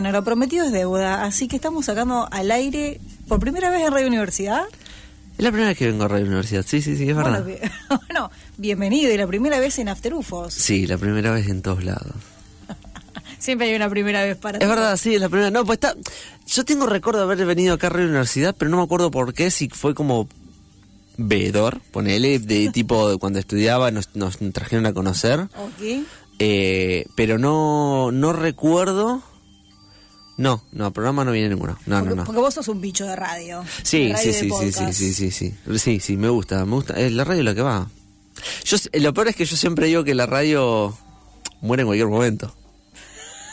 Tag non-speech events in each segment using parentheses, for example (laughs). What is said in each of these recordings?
Bueno, lo prometido es deuda, así que estamos sacando al aire por primera vez en Radio Universidad. Es la primera vez que vengo a Radio Universidad, sí, sí, sí, es verdad. Bueno, bi- (laughs) bueno, bienvenido y la primera vez en After UFOs. Sí, la primera vez en todos lados. (laughs) Siempre hay una primera vez para Es todo. verdad, sí, es la primera. No, pues está. Yo tengo recuerdo de haber venido acá a Radio Universidad, pero no me acuerdo por qué, si fue como veedor, ponele, de (laughs) tipo cuando estudiaba nos, nos trajeron a conocer. Ok. Eh, pero no, no recuerdo. No, no, programa no viene ninguno. No, porque, no, no. porque vos sos un bicho de radio. Sí, de radio sí, sí, sí, sí, sí, sí, sí. Sí, sí, me gusta, me gusta. Es la radio lo que va. Yo, lo peor es que yo siempre digo que la radio muere en cualquier momento.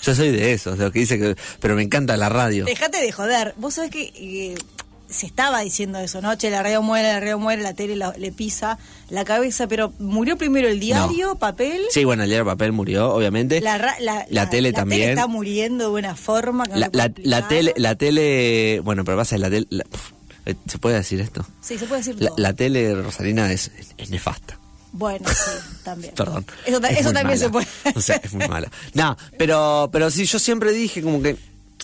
Yo soy de esos, de los que dice que... Pero me encanta la radio. Dejate de joder. Vos sabés que eh, se estaba diciendo eso, ¿no? Che, la radio muere, la radio muere, la tele la- le pisa la cabeza, pero murió primero el diario, papel. Sí, bueno, el diario papel murió, obviamente. La, ra- la, La tele también. está muriendo de una forma que no La, tele, la tele... Bueno, pero pasa la tele... la- pf, eh, ¿Se puede decir esto? Sí, se puede decir La, todo. la tele rosalina es, es nefasta. Bueno, sí, (laughs) también. Perdón. Eso, ta- Es eso también mala. se puede. O sea, es muy mala. No, pero, pero sí, yo siempre dije como que.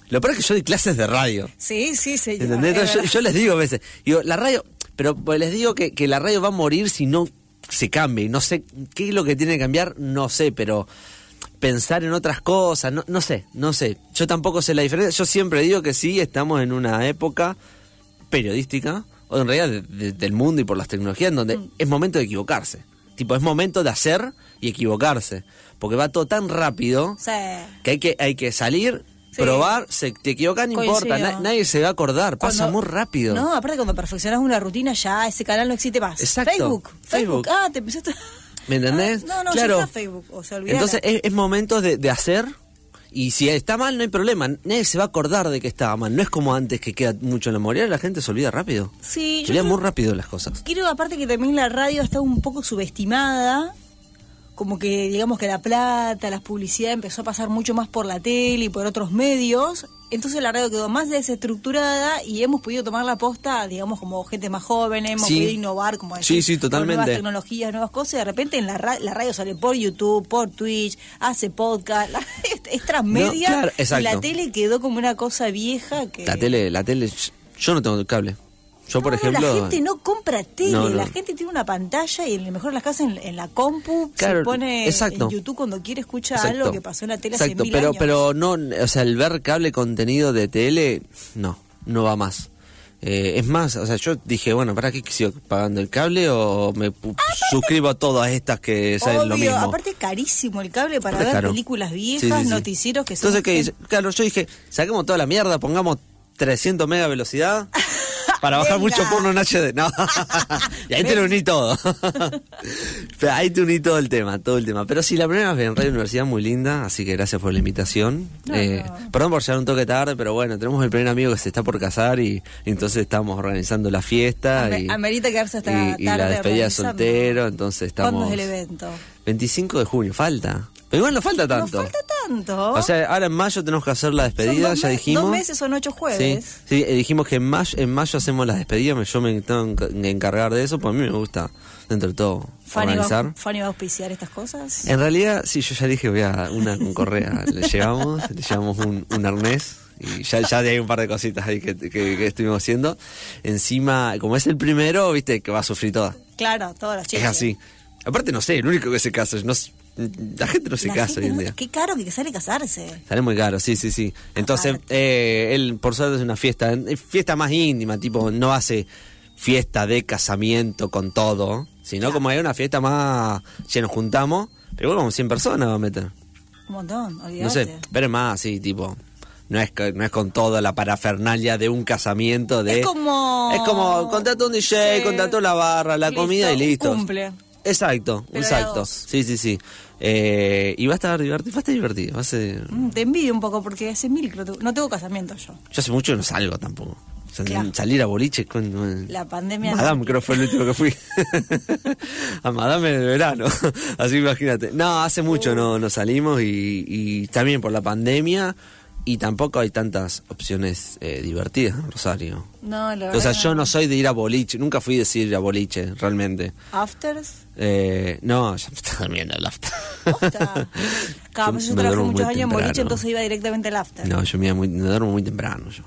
Lo peor es que yo doy clases de radio. Sí, sí, señor. ¿Entendés? yo, yo les digo a veces, digo, la radio, pero pues les digo que, que la radio va a morir si no se cambia. Y no sé qué es lo que tiene que cambiar, no sé, pero pensar en otras cosas, no, no sé, no sé. Yo tampoco sé la diferencia. Yo siempre digo que sí, estamos en una época periodística, o en realidad de- de- del mundo y por las tecnologías, en donde es momento de equivocarse. Tipo, es momento de hacer y equivocarse. Porque va todo tan rápido Sí. que hay que, hay que salir, Sí. probar, se te equivocas, no importa, na- nadie se va a acordar, pasa Cuando- muy rápido. No, aparte cuando perfeccionas una rutina ya ese canal no existe más. Exacto. Facebook, Facebook. Facebook. Ah, te empezaste. ¿Me entendés? Ah, no, no, claro. ya está Facebook. O sea, olvidala. Entonces es, es momento de, de hacer y si está mal no hay problema, nadie se va a acordar de que estaba mal. No es como antes que queda mucho en la memoria, la gente se olvida rápido. Sí, Se olvida muy rápido las cosas. Quiero aparte que también la radio está un poco subestimada, como que digamos que la plata, las publicidades empezó a pasar mucho más por la tele y por otros medios, entonces la radio quedó más desestructurada y hemos podido tomar la posta, digamos como gente más joven, hemos Sí. podido innovar, como Sí, decir, sí, con totalmente. nuevas tecnologías, nuevas cosas, y de repente en la, ra- la radio sale por YouTube, por Twitch, hace podcast, la radio (laughs) es, es transmedia No, claro, y la tele quedó como una cosa vieja que... La tele, la tele, yo no tengo cable. Yo, por ejemplo... La gente no compra tele, No, no. la gente tiene una pantalla y en el mejor de las casas en, en la compu Claro, se pone exacto. en YouTube cuando quiere escuchar Exacto. algo que pasó en la tele hace Exacto, mil pero, años. pero no, o sea, el ver cable contenido de tele, no, no va más. Eh, es más, o sea, yo dije, bueno, ¿para qué sigo pagando el cable o me suscribo a todas estas que salen lo mismo? aparte es carísimo el cable para Aparte ver caro. películas viejas, sí, sí. noticieros que son... Entonces, ¿qué dice? Claro, yo dije, saquemos toda la mierda, pongamos 300 mega velocidad para bajar Venga. mucho porno en HD. No. (laughs) y ahí te lo uní todo. Pero ahí te uní todo el tema, todo el tema. Pero sí, la primera vez en Radio Universidad muy linda, así que gracias por la invitación. No, Eh, no. Perdón por llegar un toque tarde, pero bueno, tenemos el primer amigo que se está por casar y, y entonces estamos organizando la fiesta Ame- y, amerita quedarse hasta y- y la tarde despedida de soltero, entonces estamos... ¿Cuándo es el evento? 25 de junio, falta. Pero igual no falta tanto. No falta tanto. O sea, ahora en mayo tenemos que hacer la despedida, dos ya dijimos. Dos meses son ocho jueves. sí, eh, dijimos que en mayo, en mayo hacemos las despedidas, yo me tengo que encargar de eso, pues a mí me gusta, dentro de todo, Fanny organizar. va, Fanny va a auspiciar estas cosas. En realidad, sí, yo ya dije, voy a una con correa, (laughs) le llevamos, le llevamos un, un arnés y ya, ya hay un par de cositas ahí que, que- que estuvimos haciendo. Encima, como es el primero, viste, que va a sufrir toda. Claro, todas las Es chicas. así. Aparte, no sé, el único que se casa, no, la gente no se La casa hoy en día. Qué caro que sale casarse. Sale muy caro, sí, sí, sí. Entonces, eh, él, por suerte, es una fiesta, es fiesta más íntima, tipo, no hace fiesta de casamiento con todo, sino como hay una fiesta más, ya nos juntamos, pero bueno, como 100 personas va a meter. Un montón, olvídate. No sé, pero es más así, tipo, no es, que- no es con toda la parafernalia de un casamiento de... Es como- Es como, contrato un DJ, Sí. contrato la barra, la Listo, comida y listo. cumple. Exacto, Pero. Sí, sí, sí. Eh, y va a estar divertido, va a estar divertido, va a ser... Mm, Te envidio un poco porque hace mil que no tengo, no casamiento yo. Yo hace mucho no salgo tampoco. Claro. Salir a boliche con... La pandemia. Madame creo fue el último que fui. (laughs) a Madame de verano. (laughs) Así imagínate. No, hace mucho no, no salimos y, y también por la pandemia y tampoco hay tantas opciones eh, divertidas en Rosario. No, la O sea, verdad yo no soy de ir a boliche, nunca fui de ir a boliche, realmente. Afters. Eh, no, ya me está durmiendo el after. Claro, (laughs) Yo yo trabajé muchos años en boliche, entonces iba directamente al after. No, yo me, iba muy- me duermo muy temprano yo.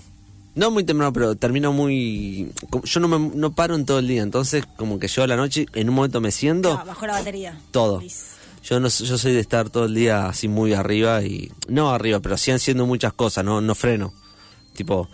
No muy temprano, pero termino muy... Yo no, me, no paro en todo el día, entonces como que yo a la noche en un momento me siento... Claro, bajo la batería. Todo. Yo no yo soy de estar todo el día así muy arriba y no arriba, pero sí haciendo muchas cosas, no no freno. Tipo,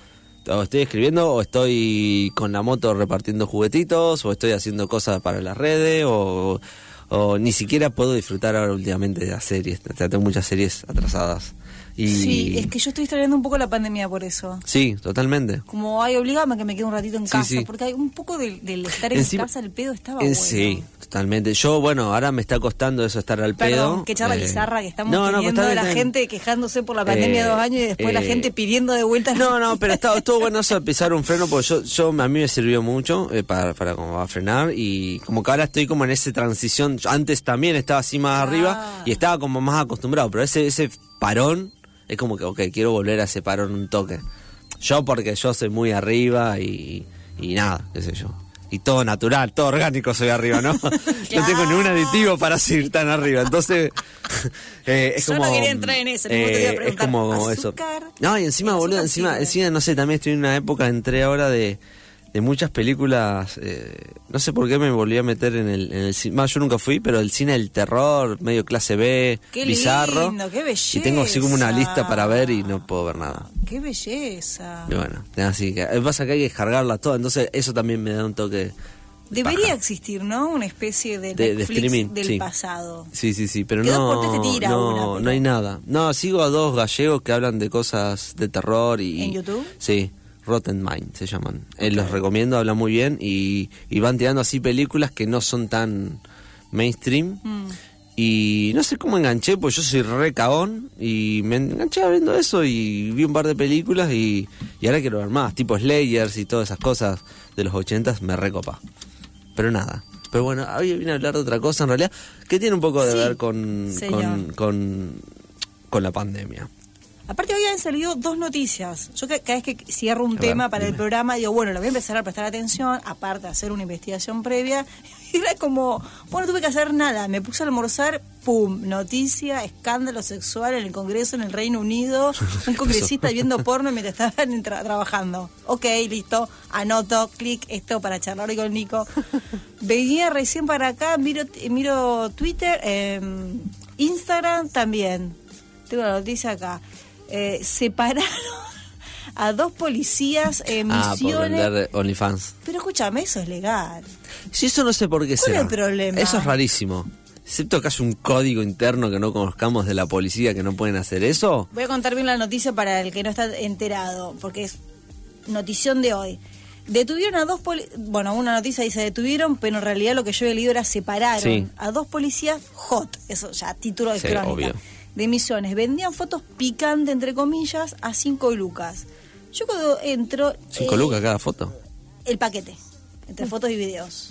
o estoy escribiendo o estoy con la moto repartiendo juguetitos o estoy haciendo cosas para las redes o, o ni siquiera puedo disfrutar ahora últimamente de las series. Tengo muchas series atrasadas. Y Sí, es que yo estoy extrañando un poco la pandemia por eso. Sí, totalmente. Como, ay, obligame a que me quede un ratito en Sí, casa, sí. porque hay un poco del, del estar en Encima- casa, el pedo estaba Eh, bueno. Sí, totalmente. Yo, bueno, ahora me está costando eso estar al pedo. Qué charla Eh, bizarra que estamos no, no, teniendo de la gente quejándose por la pandemia Eh, dos años y después la eh, gente pidiendo de vuelta. No, no, pero está, estuvo bueno eso de pisar un freno porque yo, yo a mí me sirvió mucho para, para como a frenar y como que ahora estoy como en esa transición. Antes también estaba así más Ah. arriba y estaba como más acostumbrado, pero ese, ese parón es como que, ok, quiero volver a ese parón un toque. Yo porque yo soy muy arriba y, y nada, qué sé yo. Y todo natural, todo orgánico soy arriba, ¿no? (laughs) No tengo ningún aditivo para seguir tan arriba. Entonces, (laughs) eh, es Yo no como. quería entrar en eso, ningún te iba a eh, es como eso. No, y encima, ¿El boludo, encima, encima, no sé, también estoy en una época, entré ahora de, de muchas películas. eh, no sé por qué me volví a meter en el, en el cine. Más, yo nunca fui, pero el cine del terror, medio clase B, Qué bizarro. lindo, qué Y tengo así como una belleza. lista para ver y no puedo ver nada. Qué belleza. Y bueno, así que. Pasa que hay que descargarla toda, entonces eso también me da un toque. Debería existir, ¿no? Una especie de, De- de Netflix streaming, del sí. pasado. Sí, sí, sí, pero no, tira no, una, no hay nada. No, sigo a dos gallegos que hablan de cosas de terror y... ¿En YouTube? Sí, Rotten Mind se llaman. Eh, los recomiendo, hablan muy bien y, y van tirando así películas que no son tan mainstream. Mm. Y no sé cómo enganché, pues yo soy re cagón y me enganché viendo eso y vi un par de películas y, y ahora quiero ver más, tipo Slayers y todas esas cosas de los ochentas me recopa. Pero nada. Pero bueno, hoy vine a hablar de otra cosa en realidad que tiene un poco de Sí, ver con, con, con la pandemia. Aparte hoy han salido dos noticias. Yo ca- cada vez que cierro un tema para el programa, digo, bueno, lo voy a empezar a prestar atención, aparte de hacer una investigación previa. (laughs) Y era como, bueno, no tuve que hacer nada. Me puse a almorzar, pum, noticia, escándalo sexual en el Congreso en el Reino Unido, (laughs) un congresista viendo (laughs) porno mientras estaban tra- trabajando. Ok, listo, anoto, clic, esto para charlar hoy con Nico. Venía recién para acá, miro, miro Twitter, em, Instagram también. Tengo la noticia acá. Eh, separaron a dos policías en Ah, por misiones. vender OnlyFans. Pero escúchame, eso es legal. Sí, eso no sé por qué ¿Cuál será. es el problema? Eso es rarísimo. Excepto que haya un código interno que no conozcamos de la policía que no pueden hacer eso. Voy a contar bien la noticia para el que no está enterado, porque es notición de hoy. Detuvieron a dos policías, bueno, una noticia dice detuvieron, pero en realidad lo que yo había leído era separaron Sí. a dos policías hot, eso ya, título de Sí, crónica, obvio. De misiones. Vendían fotos picantes, entre comillas, a cinco lucas. Yo cuando entro... Cinco eh, lucas cada foto. El paquete, entre fotos y videos.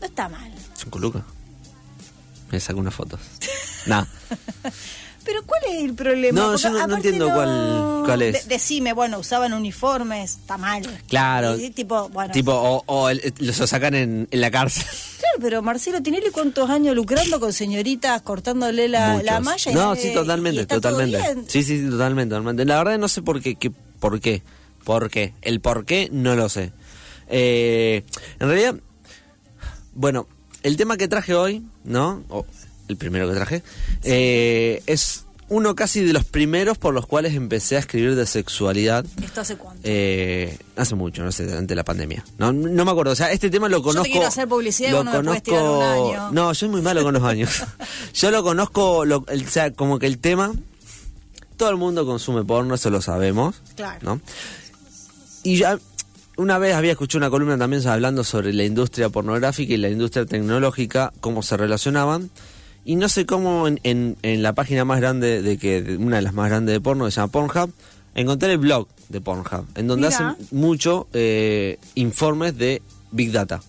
No está mal. Cinco lucas. Me saco unas fotos. nah. (laughs) Pero ¿cuál es el problema? No, Porque yo no- entiendo cuál- cuál es. De- decime, bueno, usaban uniformes, está mal. Claro. Y- tipo, bueno. Tipo, o, o el- los sacan en, en la cárcel. Claro, pero Marcelo Tinelli, ¿cuántos años lucrando con señoritas, cortándole la, la malla? y No, sí, y totalmente, está todo totalmente. bien? Sí, sí, sí, totalmente, totalmente. La verdad no sé por qué, qué por qué, por qué. El por qué no lo sé. Eh, en realidad, bueno, el tema que traje hoy, ¿no? El primero que traje, eh, es uno casi de los primeros por los cuales empecé a escribir de sexualidad. ¿Esto hace cuánto? Eh, hace mucho, no sé, durante la pandemia. No, no me acuerdo, o sea, este tema lo conozco. te quiero hacer publicidad y lo me podés tirar un año. No, yo soy muy malo con los años. (laughs) (laughs) yo lo conozco, lo- el- o sea, como que el tema. Todo el mundo consume porno, eso lo sabemos. Claro. ¿no? Y ya una vez había escuchado una columna también hablando sobre la industria pornográfica y la industria tecnológica, cómo se relacionaban. Y no sé cómo en, en- en la página más grande, de que de una de las más grandes de porno, que se llama Pornhub, encontré el blog de Pornhub, en donde Mira. hacen mucho eh, informes de Big Data.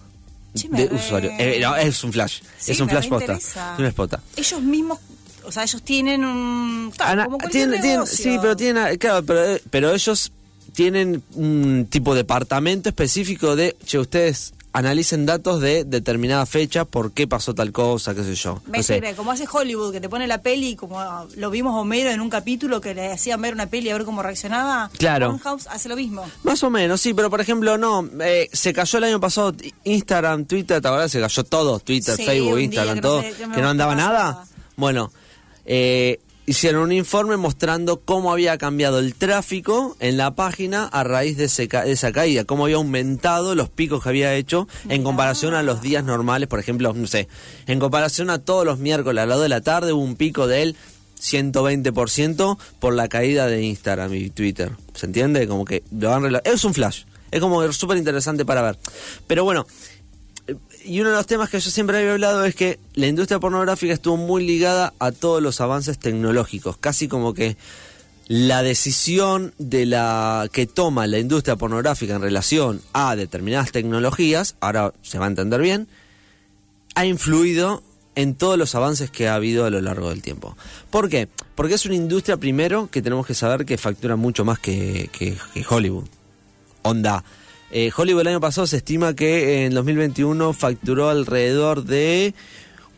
De re- usuarios. Eh, no, es un flash. Sí, es un flash posta. Es una spota. Ellos mismos, o sea, ellos tienen un... claro, Ana- como tienen- sí, pero tienen, claro, pero, eh, pero ellos tienen un tipo de departamento específico de, che, ustedes analicen datos de determinada fecha, por qué pasó tal cosa, qué sé yo. Me No sé. sirve, como hace Hollywood, que te pone la peli, como lo vimos Homero en un capítulo que le hacían ver una peli a ver cómo reaccionaba. Claro. Pornhub hace lo mismo. Más o menos, sí, pero por ejemplo, no, eh, se cayó el año pasado Instagram, Twitter, ¿te? Se cayó todo, Twitter, Sí, Facebook, Instagram, que no todo, sé, que no andaba pasaba. nada. Bueno, eh, hicieron un informe mostrando cómo había cambiado el tráfico en la página a raíz de, ese ca- de esa caída, cómo había aumentado los picos que había hecho en comparación a los días normales, por ejemplo, no sé, en comparación a todos los miércoles a las 2 de la tarde hubo un pico del 120% por la caída de Instagram y Twitter. ¿Se entiende? Como que lo rela- Es un flash. Es como súper interesante para ver. Pero bueno, y uno de los temas que yo siempre había hablado es que la industria pornográfica estuvo muy ligada a todos los avances tecnológicos. Casi como que la decisión de la que toma la industria pornográfica en relación a determinadas tecnologías, ahora se va a entender bien, ha influido en todos los avances que ha habido a lo largo del tiempo. ¿Por qué? Porque es una industria, primero, que tenemos que saber que factura mucho más que, que- que Hollywood. Onda. Eh, Hollywood el año pasado se estima que en 2021 facturó alrededor de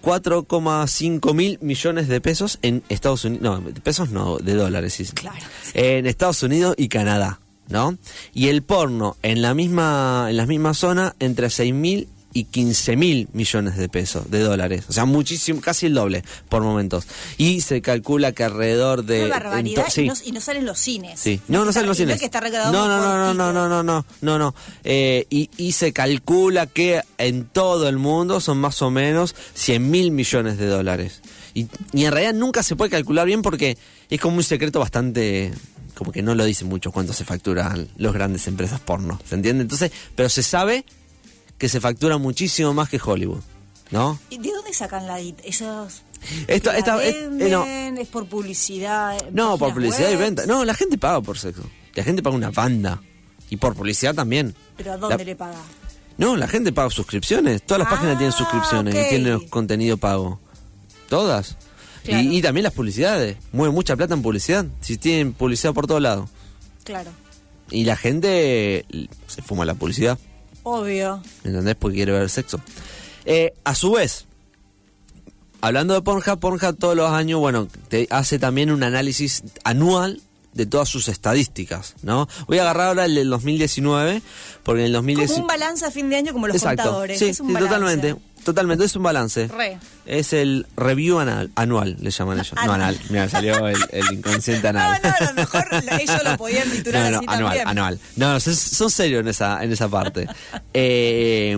4,5 mil millones de pesos en Estados Unidos. No, de pesos no, de dólares, sí. Claro. En Estados Unidos y Canadá, ¿no? Y el porno en la misma, en la misma zona entre 6 mil y 15 mil millones de pesos, de dólares. O sea, muchísimo, casi el doble por momentos. Y se calcula que alrededor de... Una barbaridad sí. y, no, y no salen los cines. Sí, no, no está- salen los no cines. es que está no, no, no, no, no, no, no, no, no, no. Eh, y, y se calcula que en todo el mundo son más o menos 100 mil millones de dólares. Y, y en realidad nunca se puede calcular bien porque es como un secreto bastante... Como que no lo dicen mucho cuánto se facturan los grandes empresas porno, ¿se entiende? Entonces, pero se sabe que se factura muchísimo más que Hollywood, ¿no? ¿Y ¿De dónde sacan la? Esos... Esto, es- eh, no, venden, es por publicidad. No, por publicidad y venta. No, la gente paga por sexo. La gente paga una banda. Y por publicidad también. ¿Pero a dónde La- le paga? No, la gente paga suscripciones. Todas las Ah, páginas tienen suscripciones y tienen contenido pago. Todas. Y- Claro. Y, también las publicidades. Mueven mucha plata en publicidad. Si tienen publicidad por todos lados. Claro. Y la gente se fuma la publicidad. Obvio. ¿Me entendés? Porque quiere ver sexo. Eh, a su vez, hablando de Pornhub, Pornhub todos los años, bueno, te hace también un análisis anual de todas sus estadísticas, ¿no? Voy a agarrar ahora el del 2019, porque en el Como 2019... un balance a fin de año como los Exacto, contadores. sí, es un sí, balance. totalmente, totalmente, es un balance. Re. Es el review anal, anual, le llaman ellos. No, Anual. anal, mira, salió el, el inconsciente (laughs) No, anal. no, a lo mejor ellos lo podían titular No, no, así anual, también. anual. No, no, son, son serios en esa, en esa parte. (laughs) Eh,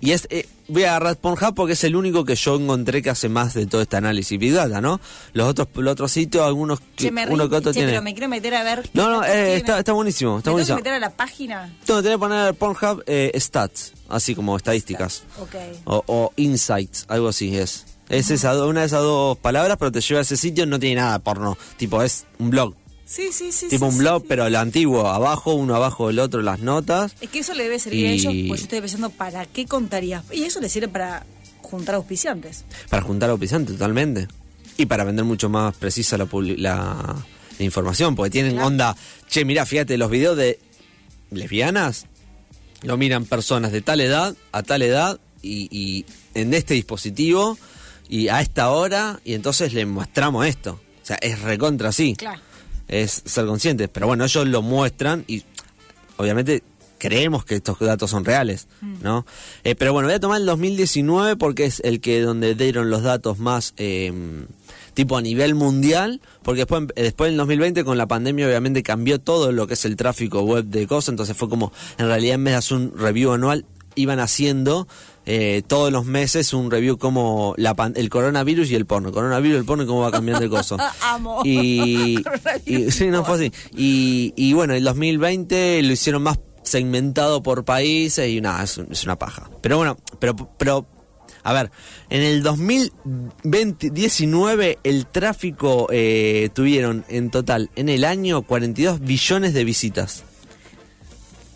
y es, eh, voy a agarrar Pornhub porque es el único que yo encontré que hace más de todo este análisis Big Data, ¿no? Los otros, los otros sitios, algunos, que- me uno que otro che, tiene. pero me quiero meter a ver. No, no, eh, está, está buenísimo, está ¿Me tengo buenísimo. que meter a la página? Tengo que poner Pornhub eh, Stats, así como estadísticas. Ok. O, o Insights, algo así es. Es esa, una de esas dos palabras, pero te lleva a ese sitio, no tiene nada porno. Tipo, es un blog. Sí, sí, sí. tipo sí, un blog, sí. pero el antiguo, abajo, uno abajo del otro, las notas. Es que eso le debe servir a Y- ellos, pues yo estoy pensando, ¿para qué contarías? Y eso le sirve para juntar auspiciantes. Para juntar auspiciantes totalmente. Y para vender mucho más precisa la, la, la información, porque tienen Claro. onda, che, mira, fíjate, los videos de lesbianas lo miran personas de tal edad a tal edad y, y en este dispositivo y a esta hora y entonces les mostramos esto. O sea, es recontra así. Claro. Es ser conscientes. Pero bueno, ellos lo muestran y obviamente creemos que estos datos son reales, ¿no? Eh, pero bueno, voy a tomar el 2019 porque es el que donde dieron los datos más eh, tipo a nivel mundial, porque después, eh, después del 2020 con la pandemia obviamente cambió todo lo que es el tráfico web de cosas, entonces fue como, en realidad en vez de hacer un review anual, iban haciendo eh, todos los meses un review como la pan- el coronavirus y el porno, coronavirus y el porno y cómo va cambiando el coso. (laughs) Amo. Y, (laughs) y- sí, no fue así. Y, y bueno, el 2020 lo hicieron más segmentado por países y nada, es, es una paja. Pero bueno, pero, pero a ver, en el 2019 el tráfico eh, tuvieron en total en el año 42 billones de visitas.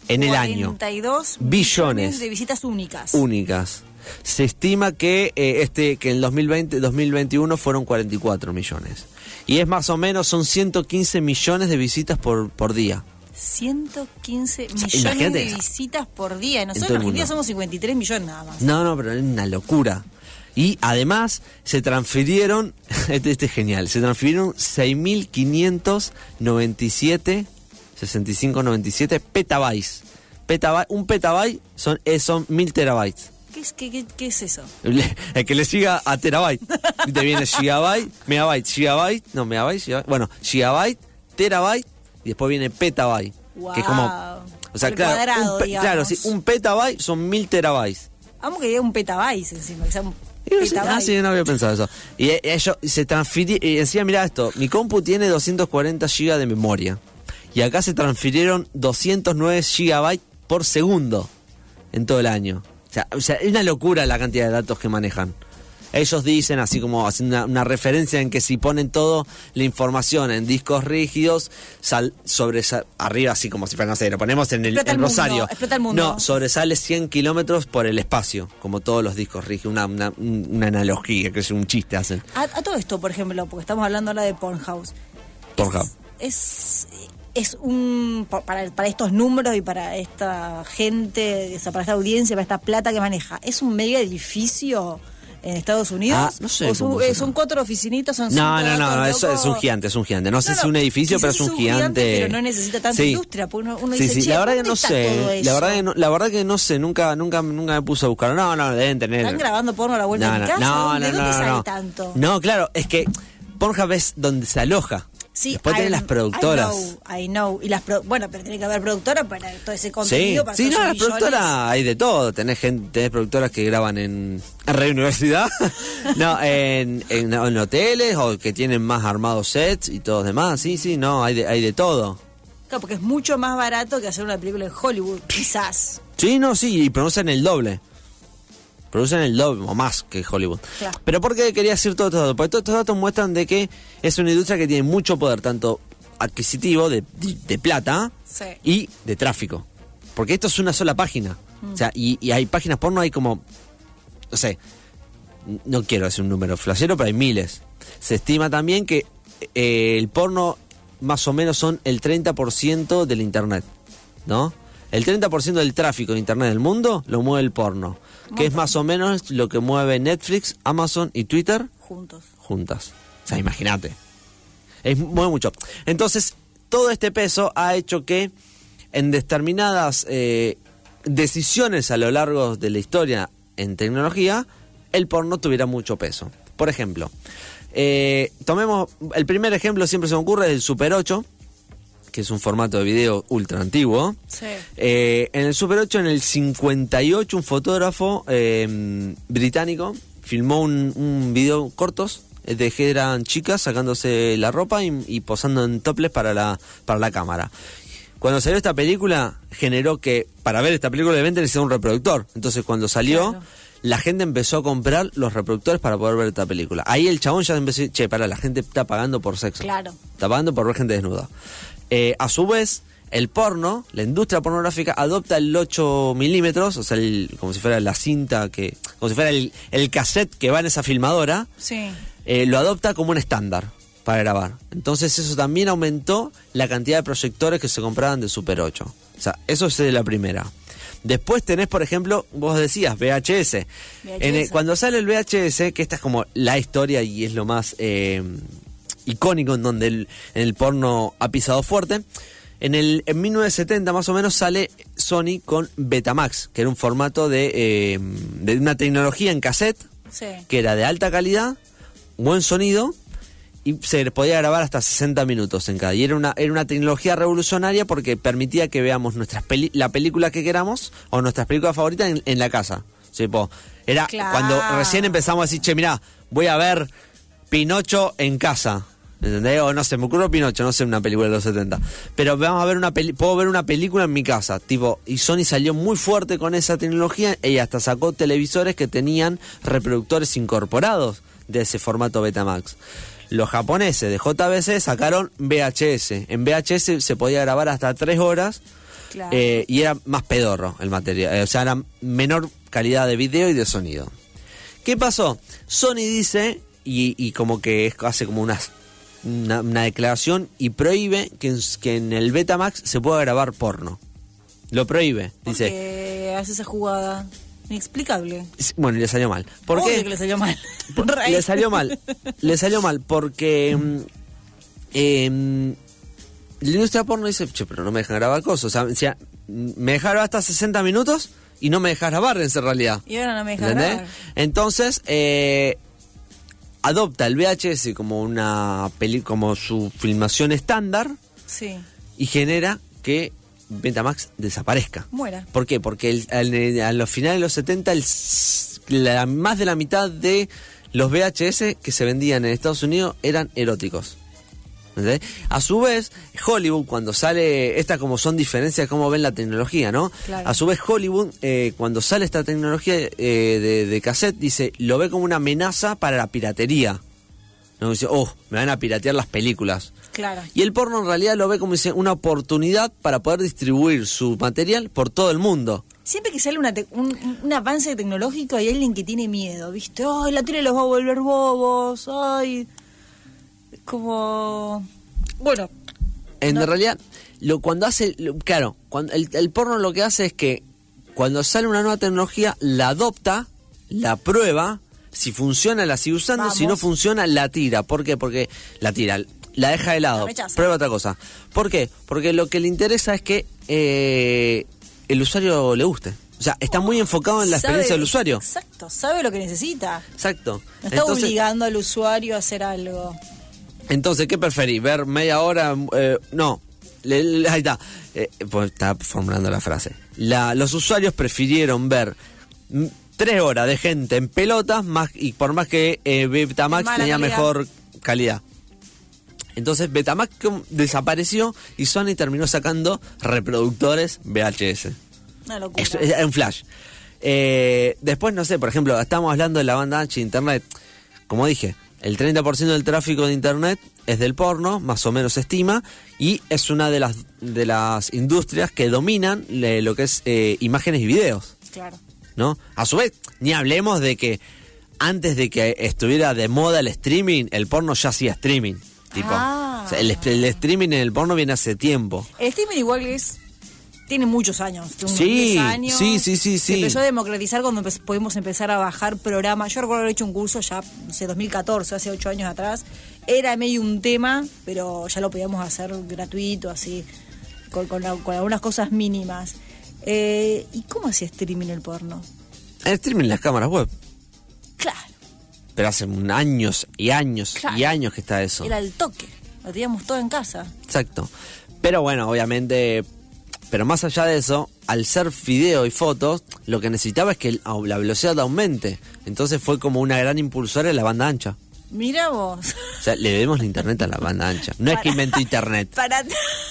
En el año. 42 Billones. de visitas únicas. Únicas. Se estima que eh, este que en el 2020 2021 fueron 44 millones. Y es más o menos son 115 millones de visitas por, por día. 115 millones imagínate de esa- visitas por día. Nosotros en Argentina somos 53 millones nada más. No, no, pero es una locura. Y además se transfirieron, (laughs) este, este es genial, se transfirieron 6.597, 6597 petabytes. Petabyte, un petabyte son, eh, son 1000 terabytes. ¿Qué es, qué, qué- qué es eso? Le- El que le siga a terabyte. Te viene gigabyte, megabyte, gigabyte, no, megabyte, gigabyte, bueno, gigabyte, terabyte, y después viene petabyte. Que es como, o sea, Al claro, cuadrado, un, pe- claro, sí, un petabyte son 1000 terabytes. Vamos que diga un petabyte encima, que sea un ah, sí, no había pensado eso. Y eh, ellos se transfirieron, y decía, mira esto, mi compu tiene 240 GB de memoria. Y acá se transfirieron 209 GB por segundo en todo el año. O sea, o sea, es una locura la cantidad de datos que manejan. Ellos dicen, así como haciendo una, una referencia en que si ponen todo la información en discos rígidos, sal, sobresal- arriba, así como si fuera, no sé, lo ponemos en el el mundo, Rosario. explota el mundo. No, sobresale 100 kilómetros por el espacio, como todos los discos rígidos. Una, una, una analogía, que es un chiste hacen. A, a todo esto, por ejemplo, porque estamos hablando ahora de Pornhouse. Pornhub. Es, es un. pa- Para, para estos números y para esta gente, o sea, para esta audiencia, para esta plata que maneja, ¿es un mega edificio en Estados Unidos? Ah, no sé ¿O son, cómo eh, son cuatro oficinitas? Son No, cinco no, no, no, eso es un gigante, es un gigante. No sé No, si es un edificio, pero es un gigante. pero no necesita tanta Sí. industria. Porque uno, uno sí, dice, sí, "Che, la verdad que ¿dónde no sé. La eso?". verdad que no, la verdad que no sé, nunca, nunca, nunca me puse a buscar. No, no, deben tener. ¿Están grabando porno a la vuelta de mi casa? No, ¿De no, dónde no, sale tanto? No, claro, es que Pornhub es donde se aloja. Sí, Después tenés las productoras. I know, I know. Y las pro- bueno, pero tiene que haber productoras para todo ese Sí, contenido. para sí, todos no, las productoras hay de todo. Tenés, gente, tenés productoras que graban en, en Radio Universidad, (laughs) no, en, en, en hoteles o que tienen más armados sets y todo demás. Sí, sí, no, hay de, hay de todo. Claro, porque es mucho más barato que hacer una película en Hollywood, quizás. Sí, no, sí, y producen el doble. Producen el doble o más que Hollywood. Claro. Pero ¿por qué quería decir todo esto? Porque todos estos datos muestran de que es una industria que tiene mucho poder, tanto adquisitivo, de, de plata, Sí. y de tráfico. Porque esto es una sola página. O sea, y, y hay páginas porno, hay como, no sé, no quiero decir un número flashero, pero hay miles. Se estima también que eh, el porno más o menos son el 30% del Internet, ¿no? El 30% del tráfico de Internet del mundo lo mueve el porno, que es más o menos lo que mueve Netflix, Amazon y Twitter Juntos. juntas. O sea, imagínate. Es mueve mucho. Entonces, todo este peso ha hecho que en determinadas eh, decisiones a lo largo de la historia en tecnología, el porno tuviera mucho peso. Por ejemplo, eh, tomemos el primer ejemplo, siempre se me ocurre, es el Super 8, que es un formato de video ultra antiguo. Sí. Eh, en el Super 8, en el 58, un fotógrafo eh, británico filmó un, un video cortos eh, de que eran chicas sacándose la ropa y, y posando en toples para la, para la cámara. Cuando salió esta película, generó que para ver esta película de venta necesitaba un reproductor. Entonces, cuando salió, Claro. la gente empezó a comprar los reproductores para poder ver esta película. Ahí el chabón ya empezó a decir, che, para, la gente está pagando por sexo. Claro. Está pagando por ver gente desnuda. Eh, a su vez, el porno, la industria pornográfica, adopta el 8 milímetros, o sea, el- como si fuera la cinta, que como si fuera el, el cassette que va en esa filmadora, Sí. eh, lo adopta como un estándar para grabar. Entonces eso también aumentó la cantidad de proyectores que se compraban de Super 8. O sea, eso es la primera. Después tenés, por ejemplo, vos decías, VHS. En el- cuando sale el VHS, que esta es como la historia y es lo más eh, icónico en donde el, en el porno ha pisado fuerte, en, el, en 1970 más o menos sale Sony con Betamax, que era un formato de, eh, de una tecnología en cassette Sí. que era de alta calidad, buen sonido y se podía grabar hasta 60 minutos en cada. Y era una, era una tecnología revolucionaria porque permitía que veamos nuestras peli la película que queramos o nuestras películas favoritas en, en la casa. Sí, po. era Claro. cuando recién empezamos a decir, che, mirá, voy a ver Pinocho en casa. ¿Entendés? O no sé, me ocurrió Pinocho, no sé, una película de los 70. Pero vamos a ver una peli puedo ver una película en mi casa. Tipo, y Sony salió muy fuerte con esa tecnología y hasta sacó televisores que tenían reproductores incorporados de ese formato Betamax. Los japoneses de JBC sacaron VHS. En VHS se podía grabar hasta 3 horas Claro. eh, y era más pedorro el material. eh, o sea, era menor calidad de video y de sonido. ¿Qué pasó? Sony dice, y, y como que es- hace como unas una, una declaración y prohíbe que en, que en el Betamax se pueda grabar porno. Lo prohíbe. Dice, Porque hace esa jugada inexplicable. bueno, le salió mal. ¿Por Obvio qué? que le salió mal. (laughs) Le salió mal. Le salió mal porque em, la industria porno dice, che, pero no me dejan grabar cosas. O sea, me grabar hasta 60 minutos y no me dejas grabar en realidad. Y ahora no me deja ¿Entendés? grabar. Entonces, eh, adopta el VHS como una peli como su filmación estándar Sí. y genera que Betamax desaparezca. Muera. ¿Por qué? Porque el- al- a los finales de los 70, el la- más de la mitad de los VHS que se vendían en Estados Unidos eran eróticos. A su vez, Hollywood, cuando sale, estas como son diferencias de cómo ven la tecnología, ¿no? Claro. A su vez, Hollywood, eh, cuando sale esta tecnología eh, de, de cassette, dice, lo ve como una amenaza para la piratería. ¿No? Dice, oh, me van a piratear las películas. Claro. Y el porno en realidad lo ve como dice, una oportunidad para poder distribuir su material por todo el mundo. Siempre que sale una te- un, un avance tecnológico hay alguien que tiene miedo, ¿viste? Ay, la tele los va a volver bobos, ay. Como. Bueno, En No. realidad, lo, cuando hace, lo- claro, cuando el, el porno lo que hace es que cuando sale una nueva tecnología, la adopta, la prueba, si funciona la sigue usando, si no funciona la tira. ¿Por qué? Porque la tira, la deja de lado, prueba otra cosa. ¿Por qué? Porque lo que le interesa es que eh, el usuario le guste. O sea, está muy enfocado en la sabe- experiencia del usuario. Exacto, sabe lo que necesita. Exacto. No está obligando al usuario a hacer algo. Entonces, ¿qué preferís? ¿Ver media hora? eh, no. Le- le- ahí está. Eh, pues está formulando la frase. La- los usuarios prefirieron ver tres horas de gente en pelotas más y por más que eh, Betamax tenía calidad. mejor calidad. Entonces Betamax desapareció y Sony terminó sacando reproductores VHS. Una locura. Es, es un flash. Eh, después, no sé, por ejemplo, estamos hablando de la banda ancha de Internet. Como dije, el 30% del tráfico de Internet es del porno, más o menos se estima, y es una de las, de las industrias que dominan le- lo que es eh, imágenes y videos. Claro. ¿no? A su vez, ni hablemos de que antes de que estuviera de moda el streaming, el porno ya hacía streaming. Tipo, Ah. o sea, el, el streaming en el porno viene hace tiempo. El streaming igual es. Tiene muchos años. unos Sí, 10 años. sí, sí, sí, Se sí. empezó a democratizar cuando pudimos empezar a bajar programas. Yo recuerdo haber hecho un curso ya, no sé, 2014, hace 8 años atrás. Era medio un tema, pero ya lo podíamos hacer gratuito, así, con, con, la- con algunas cosas mínimas. Eh, ¿Y cómo hacía streaming el porno? El streaming en las cámaras web. Claro, Pero hace años y años Claro. y años que está eso. era el toque. Lo teníamos todo en casa. Exacto. Pero bueno, obviamente, pero más allá de eso, al ser video y fotos, lo que necesitaba es que la velocidad aumente. Entonces fue como una gran impulsora de la banda ancha. Mira vos. O sea, le debemos la internet a la banda ancha. No es que inventó internet. (laughs) Para...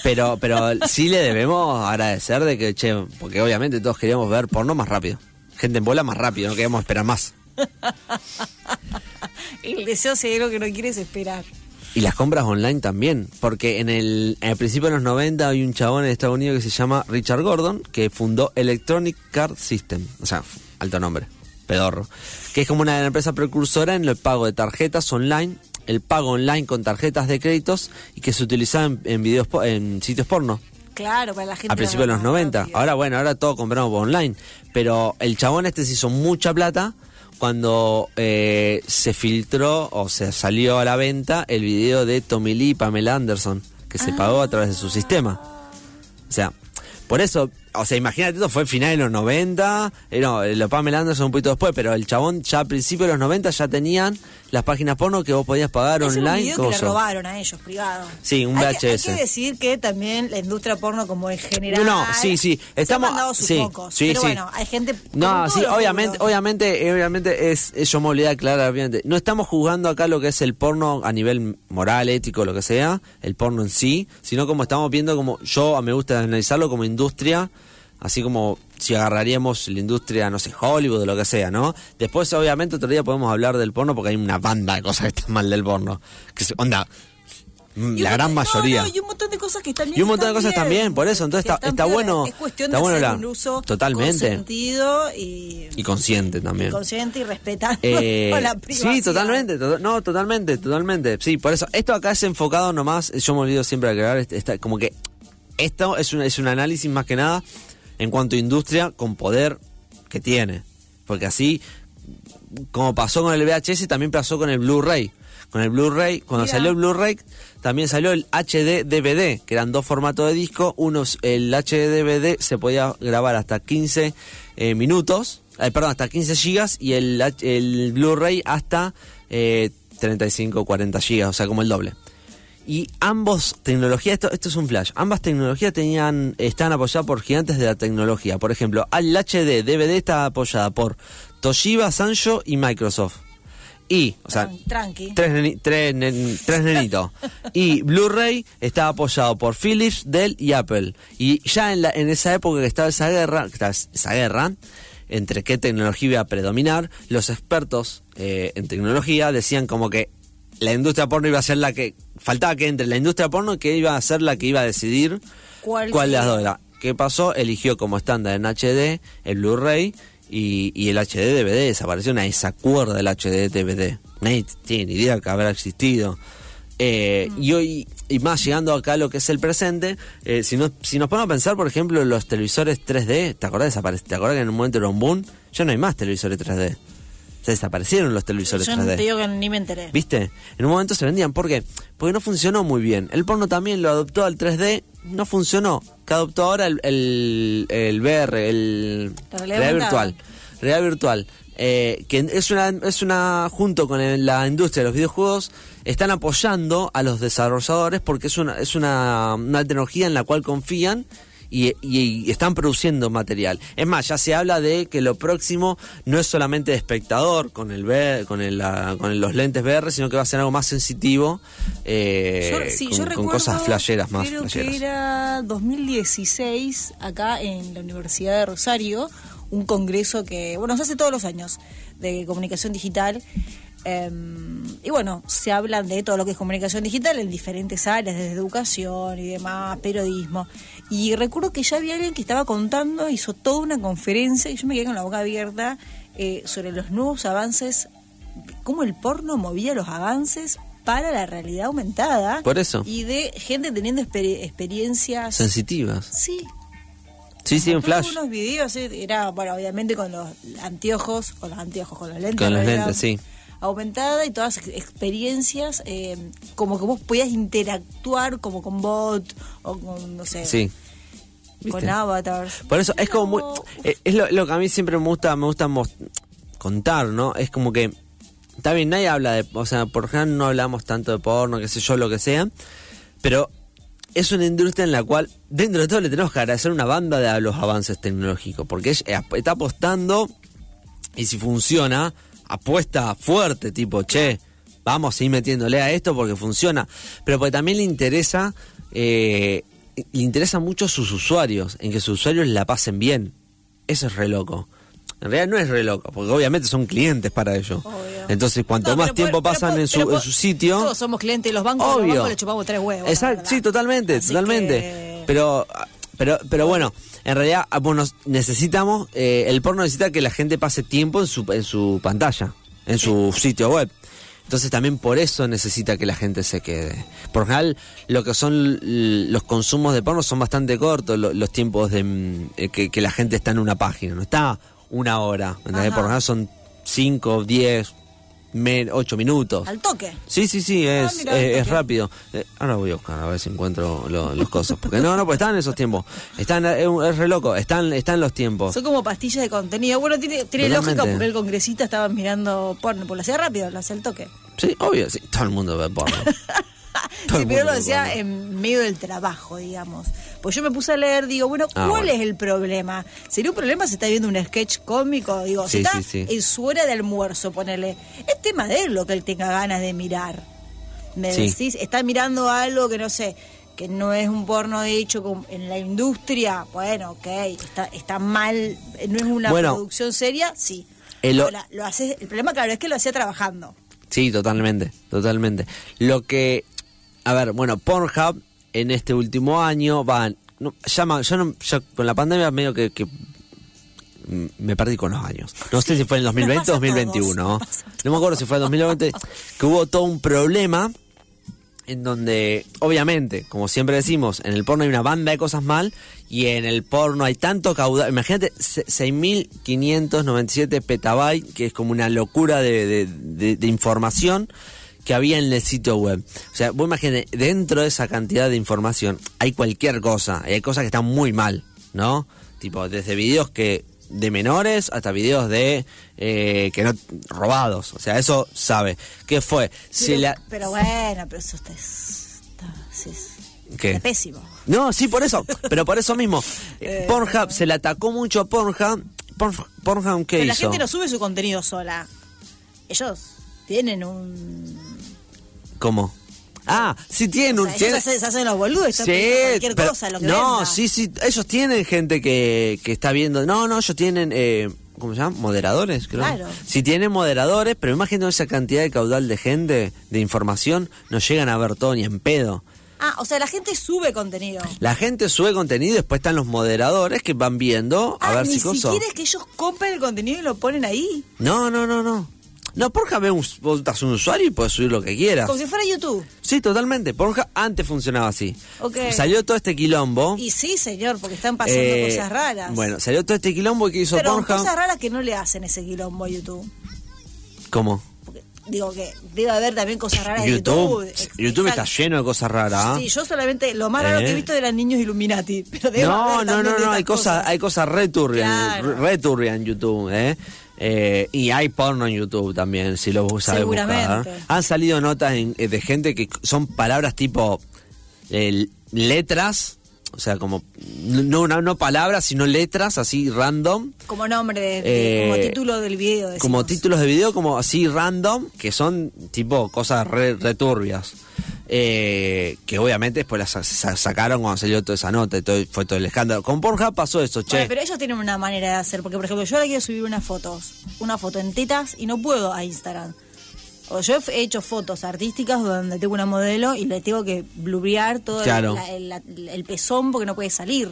Pero, pero sí le debemos agradecer de que, che, porque obviamente todos queríamos ver porno más rápido. Gente en bola más rápido, no queríamos esperar más. (laughs) El deseo si hay algo que no quieres esperar. Y las compras online también, porque en el, en el principio de los 90 hay un chabón en Estados Unidos que se llama Richard Gordon, que fundó Electronic Card System, o sea, alto nombre, pedorro, que es como una empresa precursora en el pago de tarjetas online, el pago online con tarjetas de créditos y que se utilizaba en, en videos en sitios porno. Claro, para la gente. a principios de los más 90. rápido. Ahora, bueno, ahora todo compramos por online. Pero el chabón este se hizo mucha plata cuando eh, se filtró o se salió a la venta el video de Tommy Lee y Pamela Anderson, que se pagó a través de su sistema. O sea, por eso, o sea, imagínate, esto fue final de los 90, eh, no, eh, lo Pamela Anderson un poquito después, pero el chabón ya a principios de los 90 ya tenían las páginas porno que vos podías pagar Es un online. video que le robaron a ellos, privado. Sí, un Hay que- Hay VHS. que, decir que también la industria porno como en general... No, sí, sí, estamos- Se han sus sí, mocos. sí, pero sí. bueno, hay gente... No, sí, los obviamente, rubros. obviamente, obviamente es, es- yo me olvidé de aclarar, obviamente. No estamos juzgando acá lo que es el porno a nivel moral, ético, lo que sea, el porno en sí, sino como estamos viendo como, yo me gusta analizarlo como industria, así como si agarraríamos la industria, no sé, Hollywood o lo que sea, ¿no? Después, obviamente, otro día podemos hablar del porno porque hay una banda de cosas que están mal del porno. Que se, onda, Y La gran montón- mayoría. no, no, y un montón de cosas que están bien. Y un montón de cosas bien, también, por eso, entonces está- está bueno- Es cuestión está de bueno hacer la- un uso totalmente. y, Y consciente también. y consciente y respetando Eh, (laughs) la privacidad. sí, totalmente, to- no, totalmente, totalmente. Sí, por eso, esto acá es enfocado nomás, yo me olvido siempre de aclarar, este- esta- como que esto es un, es un análisis más que nada en cuanto a industria con poder que tiene. Porque así, como pasó con el VHS, también pasó con el Blu-ray. Con el Blu-ray, cuando Mira. salió el Blu-ray, también salió el HD DVD, que eran dos formatos de disco. Uno, el HD DVD se podía grabar hasta 15 eh, minutos, eh, perdón, hasta 15 gigas, y el, el Blu-ray hasta eh, 35, 40 gigas, o sea, como el doble. Y ambos tecnologías, esto, esto es un flash, ambas tecnologías tenían, están apoyadas por gigantes de la tecnología. Por ejemplo, el HD DVD está apoyada por Toshiba, Sanyo y Microsoft. Y, o sea, Tranqui. tres, neni- tres, nen- tres nenitos. (laughs) Y Blu-ray está apoyado por Philips, Dell y Apple. Y ya en, la, en esa época que estaba esa guerra, esa guerra entre qué tecnología iba a predominar, los expertos eh, en tecnología decían como que la industria porno iba a ser la que faltaba que entre la industria porno que iba a ser la que iba a decidir ¿Cuál cuál de las dos era. ¿Qué pasó? Eligió como estándar en HD el Blu-ray y, y el HD DVD desapareció. Nadie se acuerda del HD DVD. Nadie tiene ni idea que habrá existido. Eh, Mm. Y hoy, y más llegando acá a lo que es el presente, eh, si, no, si nos ponemos a pensar, por ejemplo, en los televisores 3D, ¿te acordás, ¿te acordás que en un momento era un boom? Ya no hay más televisores 3D. Se desaparecieron los televisores Yo 3D. no te digo que ni me enteré. ¿Viste? En un momento se vendían. ¿Por qué? Porque no funcionó muy bien. El porno también lo adoptó al 3D, no funcionó. Que adoptó ahora el, el, el VR, el realidad virtual. Realidad virtual. Eh, que es una, es una, junto con el- la industria de los videojuegos, están apoyando a los desarrolladores porque es una, es una, una tecnología en la cual confían y, y- y están produciendo material. Es más, ya se habla de que lo próximo no es solamente de espectador con el VR, con, el, la- con los lentes VR, sino que va a ser algo más sensitivo eh, Yo- sí, con, yo con recuerdo, cosas flasheras más creo flasheras. que era 2016 acá en la Universidad de Rosario, un congreso que, bueno, se hace todos los años de comunicación digital. Eh, y bueno, se hablan de todo lo que es comunicación digital en diferentes áreas, desde educación y demás, periodismo. Y recuerdo que ya había alguien que estaba contando, hizo toda una conferencia y yo me quedé con la boca abierta eh, sobre los nuevos avances, cómo el porno movía los avances para la realidad aumentada. Por eso. Y de gente teniendo exper- experiencias. Sensitivas. Sí. Sí, sí, Mostró flash. unos videos, eh, era, bueno, obviamente con los anteojos, con los anteojos, con los lentes. Con los lentes, sí. Aumentada y todas ex- experiencias, eh, como que vos podías interactuar como con bot o con, no sé, Sí. con avatars. Por eso es como muy. Eh, Es lo, lo que a mí siempre me gusta, me gusta contar, ¿no? Es como que. Está bien, nadie habla de. O sea, por ejemplo, no hablamos tanto de porno, qué sé yo, lo que sea. Pero es una industria en la cual, dentro de todo, le tenemos que agradecer una banda de los avances tecnológicos. Porque ella está apostando. Y si funciona, apuesta fuerte, tipo, che, vamos a ir metiéndole a esto porque funciona. Pero porque también le interesa, eh, le interesa mucho a sus usuarios, en que sus usuarios la pasen bien. Eso es re loco. En realidad no es re loco, porque obviamente son clientes para ello. Obvio. Entonces, cuanto No, más pero tiempo pero pasan en, su, en sitio... Todos somos clientes de los bancos, los Obvio. bancos le chupamos tres huevos. Exacto, sí, totalmente, Así totalmente. que- Pero, pero, pero bueno, en realidad, ah, bueno, necesitamos, eh, el porno necesita que la gente pase tiempo en su, en su pantalla, en su sitio web. Entonces también por eso necesita que la gente se quede. Por lo general, lo que son los consumos de porno son bastante cortos, lo- los tiempos de mm, eh, que, que la gente está en una página, no está una hora. Por lo general son 5, 10, 8 minutos. Al toque. Sí, sí, sí, Ah, es, mira, es rápido. Eh, ahora voy a buscar a ver si encuentro lo- los cosas. Porque no, no, pues están esos tiempos. Están, es, re loco, están, están los tiempos. Son como pastillas de contenido. Bueno, tiene, tiene lógica porque el congresista estaba mirando porno, pues lo hacía rápido, lo hacía al toque. Sí, obvio, sí, todo el mundo ve porno. (laughs) Sí, pero lo decía en medio del trabajo, digamos. Pues yo me puse a leer, digo, bueno, Ah, ¿cuál bueno. es el problema? ¿Sería un problema si está viendo un sketch cómico? Digo, Sí, si está sí, sí. en su hora de almuerzo, ponele. Es tema de él lo que él tenga ganas de mirar. Me decís, está mirando algo que no sé, que no es un porno hecho en la industria. Bueno, ok, está, está mal, no es una Bueno. producción seria, sí. El lo haces, el problema, claro, es que lo hacía trabajando. Sí, totalmente, totalmente. Lo que a ver, bueno, Pornhub en este último año van, no, llama, yo no, yo con la pandemia medio que, que me perdí con los años. No sé si fue en 2020 o pasa a 2021. todos, ¿no? me acuerdo si fue en 2020, que hubo todo un problema en donde, obviamente, como siempre decimos, en el porno hay una banda de cosas mal y en el porno hay tanto caudal. Imagínate, se- 6.597 petabytes, que es como una locura de, de- de- de información que había en el sitio web. O sea, vos imagínate, dentro de esa cantidad de información hay cualquier cosa, y hay cosas que están muy mal, ¿no? Tipo, desde videos que de menores hasta videos de eh, que no robados o sea eso sabe qué fue Pero, la pero bueno, pero eso está, está, sí, ¿Qué? está pésimo. No, sí, por eso. Pero por eso mismo. (laughs) eh, Pornhub se le atacó mucho a Pornhub. Porn- Pornhub, ¿qué Pero la hizo? gente no sube su contenido sola. Ellos tienen un... ¿Cómo? Ah, sí tienen O un... sea, ellos tienen- se, hacen- los boludos, están pidiendo cualquier pero- cosa, lo que no, venda. sí, sí, ellos tienen gente que, que está viendo. No, no, ellos tienen, eh, ¿cómo se llama? Moderadores, creo. Claro. Sí tienen moderadores, pero imagínate esa cantidad de caudal de gente, de información, no llegan a ver todo ni en pedo. Ah, o sea, la gente sube contenido. La gente sube contenido y después están los moderadores que van viendo a ah, ver ni si cosa. siquiera es que ellos compren el contenido y lo ponen ahí. No, no, no, no. No, Pornhub es un, vos estás un usuario y puedes subir lo que quieras. Como si fuera YouTube. Sí, totalmente. Pornhub antes funcionaba así. Ok. Salió todo este quilombo. Y sí, señor, porque están pasando eh, cosas raras. Bueno, salió todo este quilombo que hizo pero Pornhub. cosas raras que no le hacen ese quilombo a YouTube. ¿Cómo? Digo que debe haber también cosas raras de YouTube. YouTube. YouTube está lleno de cosas raras. Sí, yo solamente, lo más raro ¿Eh? que he visto eran niños Illuminati. (laughs) Pero debe No, haber no, no, no, estas hay cosas, hay cosas re turbias, Claro. re en YouTube, ¿eh? Eh, y hay porno en YouTube también, si lo sabes buscar. Seguramente. Han salido notas en- eh, de gente que son palabras tipo eh, letras, o sea, como no, no, no palabras, sino letras así random, Como nombre, de, Eh, como título del video. como títulos de video, como así random, que son tipo cosas re, re turbias. Eh, que obviamente después las sa- sa- sacaron cuando salió toda esa nota y todo, fue todo el escándalo. Con Pornhub pasó eso, che. Bueno, pero ellos tienen una manera de hacer, porque por ejemplo, yo ahora quiero subir unas fotos, una foto en tetas y no puedo a Instagram. O yo he hecho fotos artísticas donde tengo una modelo y le tengo que blurrear todo el- Claro. la- el, la- el pezón porque no puede salir.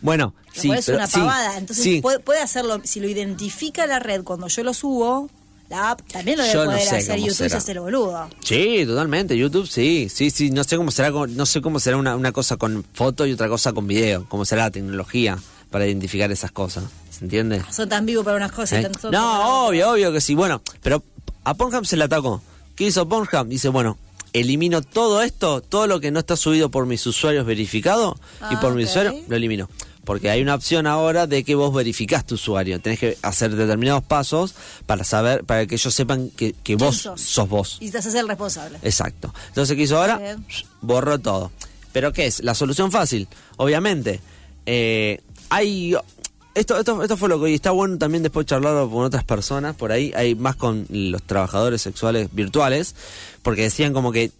Bueno, sí, es una sí, pavada. Entonces sí. puede, puede hacerlo, si lo identifica la red cuando yo lo subo, la app también lo debe Yo no poder sé hacer YouTube y se será. hace el boludo. Sí, totalmente. YouTube, sí, sí, sí. No sé cómo será, no sé cómo será una, una cosa con foto y otra cosa con video. Cómo será la tecnología para identificar esas cosas. ¿Se entiende? Son tan vivos para unas cosas y ¿Eh? tan tontos para No, obvio, obvio que sí. Bueno, pero a Pornhub se le atacó. ¿Qué hizo Pornhub? Dice, bueno, elimino todo esto, todo lo que no está subido por mis usuarios verificados y Ah, por mis ok. usuarios lo elimino. Porque hay una opción ahora de que vos verificás tu usuario. Tenés que hacer determinados pasos para saber, para que ellos sepan que, que ¿Quién vos sos? sos vos. Y te haces el responsable. Exacto. Entonces, ¿qué hizo ahora? Bien. Borró todo. ¿Pero qué es? La solución fácil, obviamente. Eh, hay... Esto, esto, esto fue lo que y está bueno también después charlarlo con otras personas por ahí, hay más con los trabajadores sexuales virtuales, porque decían como que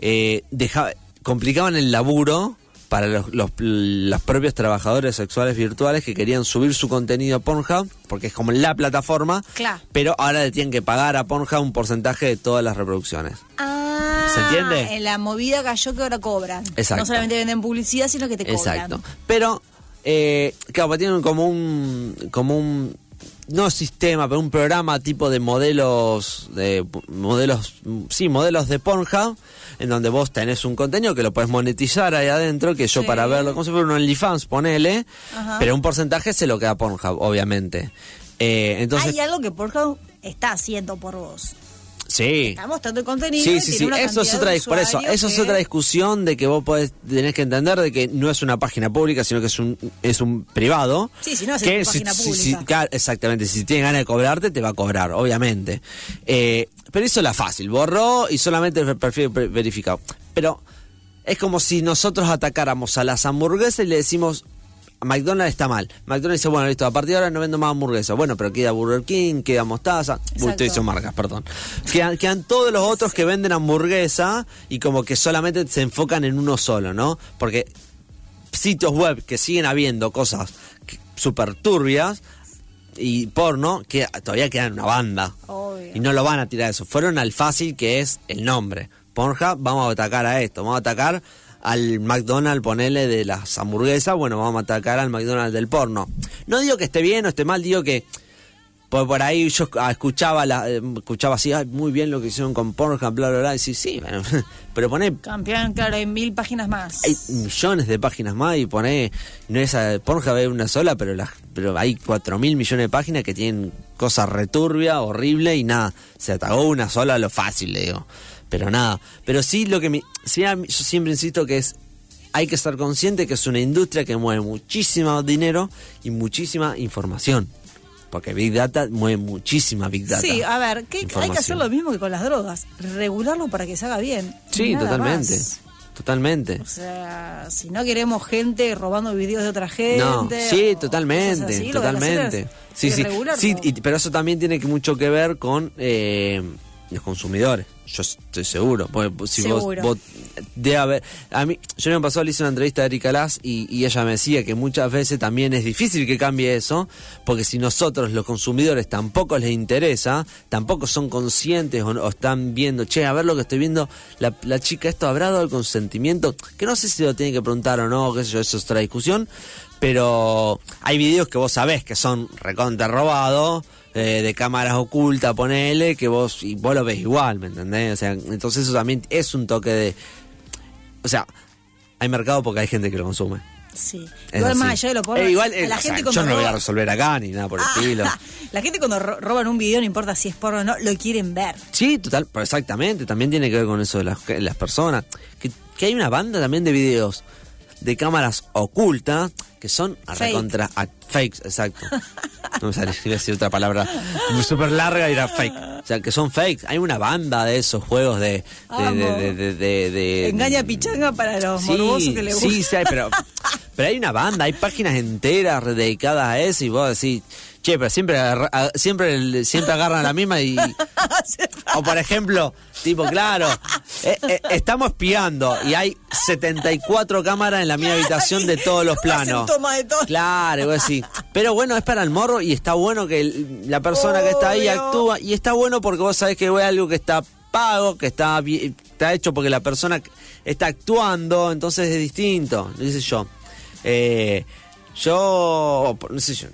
eh, deja- complicaban el laburo para los, los, los propios trabajadores sexuales virtuales que querían subir su contenido a Pornhub, porque es como la plataforma, Claro. pero ahora le tienen que pagar a Pornhub un porcentaje de todas las reproducciones. Ah, ¿Se entiende? En la movida cayó que ahora cobran. Exacto. No solamente venden publicidad, sino que te cobran. Exacto. Pero, eh, claro, tienen como un, como un, no sistema, pero un programa tipo de modelos, de modelos, sí, modelos de Pornhub, en donde vos tenés un contenido que lo puedes monetizar ahí adentro, que yo Sí. para verlo, como si fuera un OnlyFans, ponele, Ajá. pero un porcentaje se lo queda Pornhub, obviamente. Eh, entonces, Hay algo que Pornhub está haciendo por vos. Sí. Está mostrando el contenido. Sí, sí, sí. Eso es otra de por eso, eso es otra discusión de que vos podés, tenés que entender de que no es una página pública, sino que es un es un privado. Sí, si no, es que una página si- pública. si- claro, exactamente, si tiene ganas de cobrarte, te va a cobrar, obviamente. Eh, pero hizo la fácil, borró y solamente el perfil verificado. Pero es como si nosotros atacáramos a las hamburguesas y le decimos McDonald's está mal. McDonald's dice, bueno, listo, a partir de ahora no vendo más hamburguesas. Bueno, pero queda Burger King, queda Mostaza. Estoy diciendo marcas, perdón. Quedan, quedan todos los otros que venden hamburguesa y como que solamente se enfocan en uno solo, ¿no? Porque sitios web que siguen habiendo cosas súper turbias y porno, que todavía quedan una banda. Obvio. Y no lo van a tirar eso. Fueron al fácil que es el nombre. Pornhub, vamos a atacar a esto, vamos a atacar al McDonald's, ponele de las hamburguesas, bueno, vamos a atacar al McDonald's del porno. No digo que esté bien o esté mal, digo que por, por ahí yo ah, escuchaba la, eh, escuchaba así, "Ay, muy bien lo que hicieron con Pornhub, bla, bla, bla, y sí, sí, bueno, (laughs) pero poné Campeón, claro, hay mil páginas más. hay millones de páginas más y pone no es a- Pornhub es una sola pero pero hay cuatro mil millones de páginas que tienen cosas returbia horrible y nada se atacó una sola lo fácil le digo pero nada pero sí lo que me sí, yo siempre insisto que es hay que ser consciente que es una industria que mueve muchísimo dinero y muchísima información porque Big Data mueve muchísima Big Data Sí, a ver, ¿qué- hay que hacer lo mismo que con las drogas, regularlo para que se haga bien. sí Nada totalmente más. totalmente O sea, si no queremos gente robando videos de otra gente. No, sí, o totalmente, totalmente. Sí, sí, sí, y- pero eso también tiene mucho que ver con eh, los consumidores. Yo estoy seguro. porque si vos- Seguro. vos, debe haber, a mí, yo año pasado le hice una entrevista a Erika Lass y, y ella me decía que muchas veces también es difícil que cambie eso, porque si nosotros los consumidores tampoco les interesa, tampoco son conscientes o, o están viendo, che, a ver lo que estoy viendo, la, la chica esto habrá dado el consentimiento, que no sé si lo tiene que preguntar o no, qué sé yo, eso es otra discusión, pero hay videos que vos sabés que son recontra robados, eh, de cámaras ocultas, ponele, que vos, y vos lo ves igual, ¿me entendés? O sea, entonces eso también es un toque de... O sea, hay mercado porque hay gente que lo consume. Sí. Es Igual así. más allá de lo Eh, igual, eh, la gente sea, cuando yo no lo voy a resolver acá ni nada por el Ah, estilo. (laughs) La gente cuando ro- roban un video, no importa si es porno o no, lo quieren ver. Sí, total, pero exactamente, también tiene que ver con eso de las, las personas. Que, que hay una banda también de videos de cámaras ocultas que son a Fake. recontra a- fakes, exacto. (laughs) No me sale, iba a decir otra palabra súper larga y era fake. O sea, que son fakes. Hay una banda de esos juegos de... de, Amo. de, de, de- de- de- Engaña pichanga para los Sí, morbosos que le gustan. sí, sí, hay, pero, pero hay una banda, hay páginas enteras dedicadas a eso y vos decís, che, pero siempre, agarra- siempre, siempre agarran la misma (laughs) y... O por ejemplo, tipo, claro, eh, eh, estamos espiando y hay 74 cámaras en la misma habitación de todos los ¿Cómo (laughs) hacen planos. toma de todo? Claro, y vos decís, pero bueno, es para el morro y está bueno que el- la persona que está ahí Obvio. actúa y está bueno porque vos sabés que es algo que está pago, que está bi- está hecho porque la persona está actuando, entonces es distinto, qué sé yo. Eh, yo, no sé yo,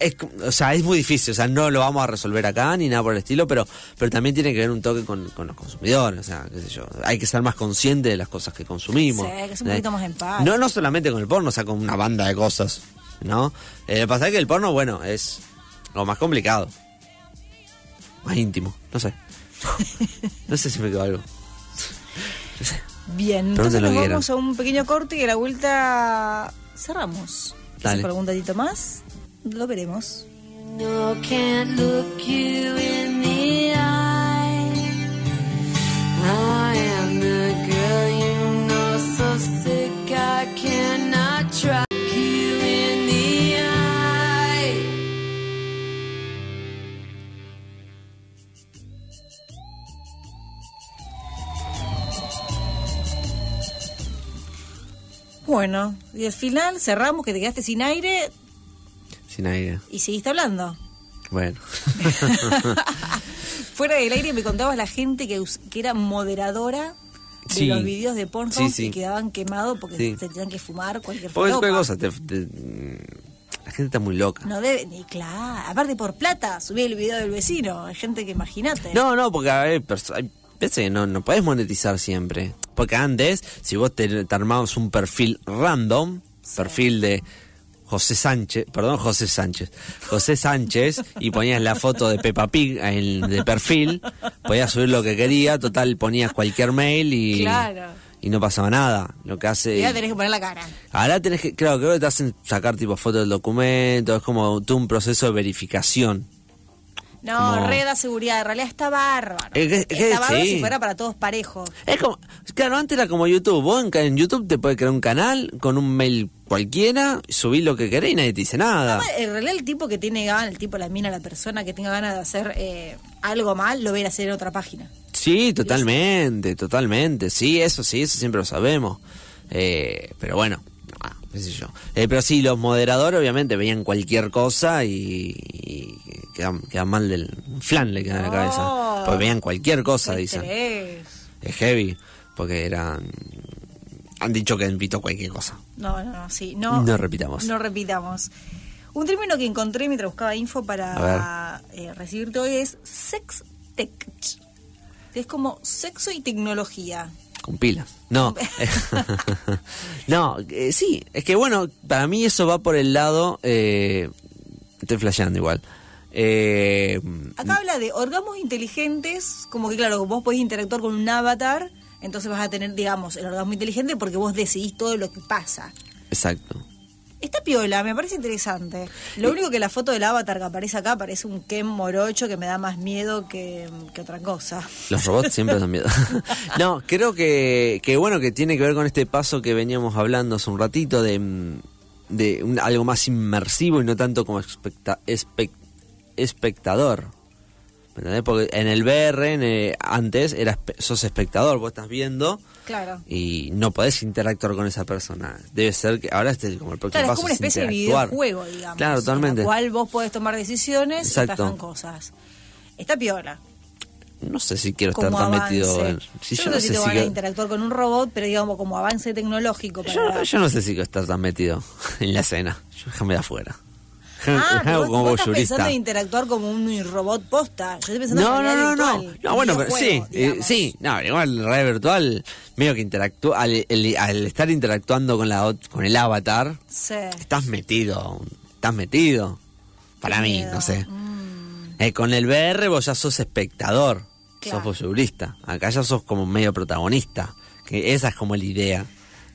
es, o sea, es muy difícil, o sea, no lo vamos a resolver acá ni nada por el estilo, pero, pero también tiene que ver un toque con, con los consumidores, o sea, qué sé yo, hay que ser más consciente de las cosas que consumimos. Sí, que es un ¿eh? poquito más empático. No, no solamente con el porno, o sea, con una banda de cosas, ¿no? Eh, pasa es que el porno, bueno, es lo más complicado, más íntimo, no sé. No sé si me quedó algo. No sé. Bien, entonces nos vamos a un pequeño corte y a la vuelta cerramos. Dale. Si pregunta Tito más, lo veremos. No, can't look you in the eye. I am the girl you know so sick I cannot try you in the eye. Bueno, y al final cerramos que te quedaste sin aire Sin aire. y seguiste hablando. Bueno. (laughs) Fuera del aire me contabas la gente que, que era moderadora de Sí. los videos de Pornhub Sí, sí. y quedaban quemados porque se tenían que fumar cualquier cosa. te- te- mm, la gente está muy loca. No debe, ni claro, aparte por plata, subí el video del vecino, hay gente que imagínate. No, no, porque hay, hay veces que no, no podés monetizar siempre. Porque antes, si vos te, te armabas un perfil random, perfil de José Sánchez, perdón, José Sánchez, José Sánchez, y ponías la foto de Peppa Pig en, de perfil, podías subir lo que quería, total ponías cualquier mail y, Claro. y no pasaba nada. Lo que hace... Y ahora tenés que poner la cara. Ahora tenés que, claro, creo que te hacen sacar tipo fotos del documento, es como todo un proceso de verificación. No, Como- red da seguridad, en realidad está bárbaro. Es que- es que está bárbaro sí. si fuera para todos parejos. Es como, claro, antes era como YouTube. Vos en, en YouTube te puedes crear un canal con un mail cualquiera, subir lo que querés y nadie te dice nada. En realidad el tipo que tiene ganas, el tipo, la mina, la persona que tenga ganas de hacer eh, algo mal, lo va a ir a hacer en otra página. Sí, totalmente, totalmente. Sí, eso sí, eso siempre lo sabemos. Eh, pero bueno, qué sé yo. Eh, pero sí, los moderadores obviamente veían cualquier cosa y, y quedan, quedan mal del flan le queda en la cabeza. No. Porque veían cualquier cosa, dicen. Es heavy, porque eran... Han dicho que han visto cualquier cosa. No, no, no, sí. No, No repitamos. No repitamos. Un término que encontré mientras buscaba info para eh, recibirte hoy es sex tech. Es como sexo y tecnología. Con pilas. No. (laughs) (laughs) no, eh, sí. Es que bueno, para mí eso va por el lado... Eh, estoy flasheando igual. Eh, Acá habla de orgasmos inteligentes, como que claro, vos podés interactuar con un avatar, entonces vas a tener, digamos, el orgasmo inteligente porque vos decidís todo lo que pasa. exacto. Esta piola me parece interesante. Lo único que la foto del avatar que aparece acá parece un Ken morocho que me da más miedo que, que otra cosa. Los robots siempre dan miedo. (laughs) no, creo que, que bueno, que tiene que ver con este paso que veníamos hablando hace un ratito de, mm, de un- algo más inmersivo y no tanto como especta- espec- espectador. ¿Me entendés? Porque en el VR en, eh, antes eras, sos espectador, vos estás viendo Claro. y no podés interactuar con esa persona. Debe ser que ahora este como el próximo Claro, es paso como una especie de videojuego, digamos. Claro, totalmente. En la cual vos podés tomar decisiones Exacto. y cosas. Esta piola. No sé si quiero estar tan avance. metido en... si yo, yo no sé si a interactuar con un robot, pero digamos como avance tecnológico. Para Yo, yo no sé si quiero estar tan metido en la escena. Yo déjame de afuera. (laughs) Ah, pero vos, como vos estás pensando en interactuar como un robot posta. Yo estoy pensando No, en no, no, no. virtual, No, bueno, pero sí, eh, sí. No, igual en realidad virtual, medio que interactúa, al, el- al estar interactuando con la con el avatar, Sí. estás metido, estás metido. Para Qué mí, miedo. no sé. Mm, Eh, con el VR vos ya sos espectador, Claro. sos voyeurista. Acá ya sos como medio protagonista. Que esa es como la idea,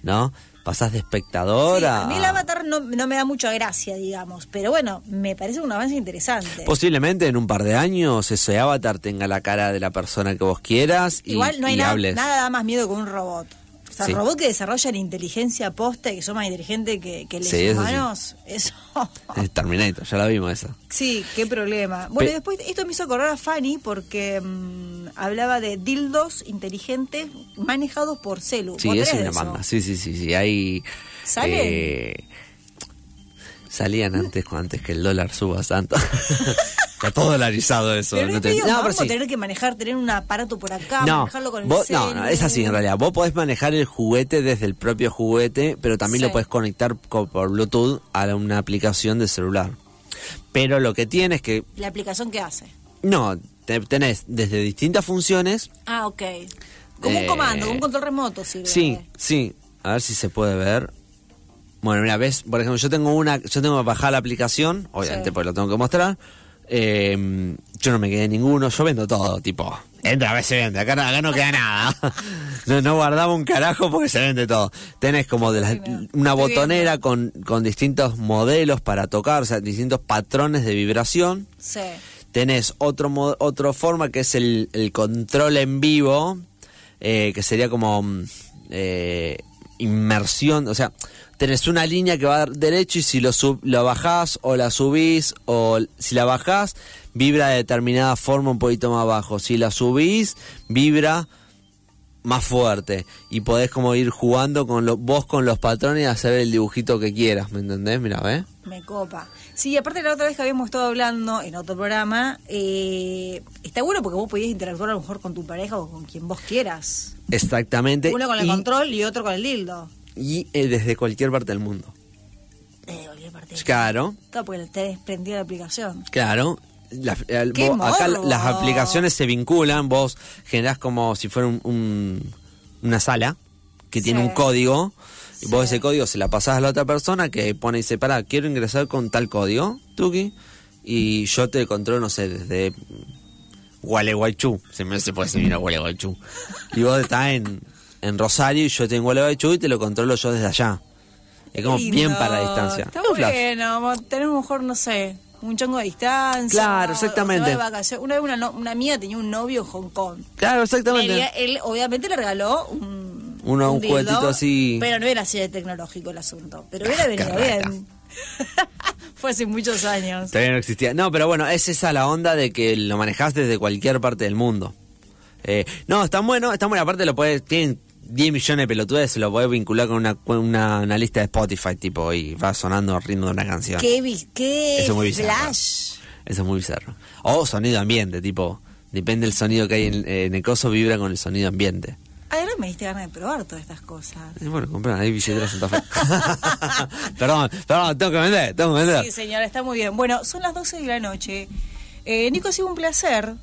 ¿no? Pasás de espectador sí, a... a mí el avatar no, no me da mucha gracia, digamos. Pero bueno, me parece un avance interesante. Posiblemente en un par de años ese avatar tenga la cara de la persona que vos quieras y, Igual no hay y nada, hables. nada da más miedo que un robot. O sea, Sí. robot que desarrolla la inteligencia posta y que son más inteligentes que, que los Sí, eso sí. humanos, eso. (laughs) Es Terminator, ya la vimos esa. Sí, qué problema. Bueno, Pe- y después esto me hizo acordar a Fanny porque mm, hablaba de dildos inteligentes manejados por celu. Sí, ¿Vos es una banda. Sí, sí, sí, sí. Hay. ¿Salen? eh, salían antes, antes que el dólar suba tanto. (laughs) Está todo dolarizado eso. Pero no, te- no, pero sí. tener que manejar, tener un aparato por acá, No, manejarlo con el vos- no, es así en realidad. Vos podés manejar el juguete desde el propio juguete, pero también Sí. lo podés conectar co- por Bluetooth a una aplicación de celular. Pero lo que tiene es que, La aplicación que hace. no, te- tenés desde distintas funciones. Ah, ok. Como Eh, un comando, como un control remoto, sirve. Sí, sí. A ver si se puede ver. Bueno, mira, ves, por ejemplo, yo tengo una, yo tengo que bajar la aplicación, obviamente Sí. pues lo tengo que mostrar. Eh, yo no me quedé ninguno, yo vendo todo, tipo, entra a ver se vende, acá, acá no queda nada. (laughs) no, no guardaba un carajo porque se vende todo. Tenés como de las- una botonera con, con distintos modelos para tocar, o sea, distintos patrones de vibración. Sí. Tenés otro otra forma que es el, el control en vivo, eh, que sería como mm, eh, inmersión, o sea, tenés una línea que va derecho y si lo, sub, lo bajás o la subís o si la bajás, vibra de determinada forma un poquito más abajo. Si la subís, vibra más fuerte y podés como ir jugando con lo, vos con los patrones y hacer el dibujito que quieras, ¿me entendés? Mira, ¿ves? Me copa. Sí, aparte la otra vez que habíamos estado hablando en otro programa, eh, está bueno porque vos podías interactuar a lo mejor con tu pareja o con quien vos quieras. Exactamente. Uno con el Y- control y otro con el dildo. Y eh, desde cualquier parte del mundo. De cualquier parte. Claro, Claro, porque tenés prendida la aplicación. claro. La- el- ¡Qué vos- acá las aplicaciones se vinculan, vos generás como si fuera un- un- una sala que tiene un código, y vos ese código se la pasás a la otra persona que pone y dice, pará, quiero ingresar con tal código, Tuki, y yo te controlo, no sé, desde Gualeguaychú, se me se puede decir a Gualeguaychú, y vos estás en, en Rosario y yo estoy en Gualeguaychú y te lo controlo yo desde allá. Es como Lindo. bien para la distancia. Está Un bueno, mo- tenemos mejor, no sé, un chongo de distancia. Claro, exactamente. de vacaciones. Una vez una, no- una amiga tenía un novio en Hong Kong. Claro, exactamente. Él, él obviamente le regaló un, Uno, un dildo, juguetito así. Pero no era así de tecnológico el asunto. Pero hubiera venido bien. (laughs) Fue hace muchos años. Todavía no existía. No, pero bueno, es esa la onda de que lo manejás desde cualquier parte del mundo. Eh, no, está bueno, está bueno. Aparte lo puedes, tienen 10 millones de pelotudes se lo voy a vincular con una, una, una lista de Spotify, tipo, y va sonando el ritmo de una canción. Qué, Eso es muy bizarro. flash. Eso es muy bizarro. O sonido ambiente, tipo, depende del sonido que hay en, en el coso, vibra con el sonido ambiente. Ahora me diste ganas de probar todas estas cosas. Y bueno, compran ahí billetera Santa Fe. (laughs) perdón, perdón, tengo que vender, tengo que vender. Sí, señora, está muy bien. Bueno, son las 12 de la noche. Eh, Nico, ha sido un placer.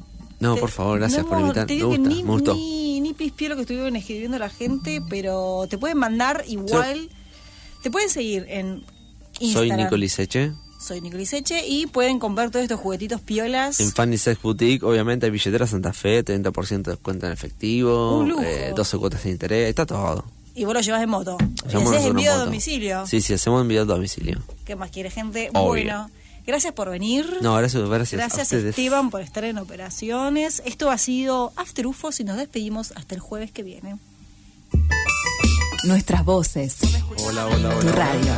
No, Te- por favor, gracias no por hemos- invitar. Te Me gusta, me gustó. ni, pispió lo que estuvieron escribiendo la gente, pero te pueden mandar igual. Te pueden seguir en Soy Instagram. Nico Liseche. Soy Nico Liseche y pueden comprar todos estos juguetitos piolas. En Fanny Sex Boutique, obviamente, hay billetera Santa Fe, 30% de descuento en efectivo, eh, 12 cuotas de interés, está todo. Y vos lo llevas en moto. Y haces envío a domicilio. Sí, sí, hacemos envío a domicilio. ¿Qué más quiere gente? Obvio. Bueno, gracias por venir. No, gracias, gracias, Gracias. Esteban por estar en operaciones. Esto ha sido After UFOs y nos despedimos hasta el jueves que viene. Nuestras voces. Hola, hola, hola. Tu radio.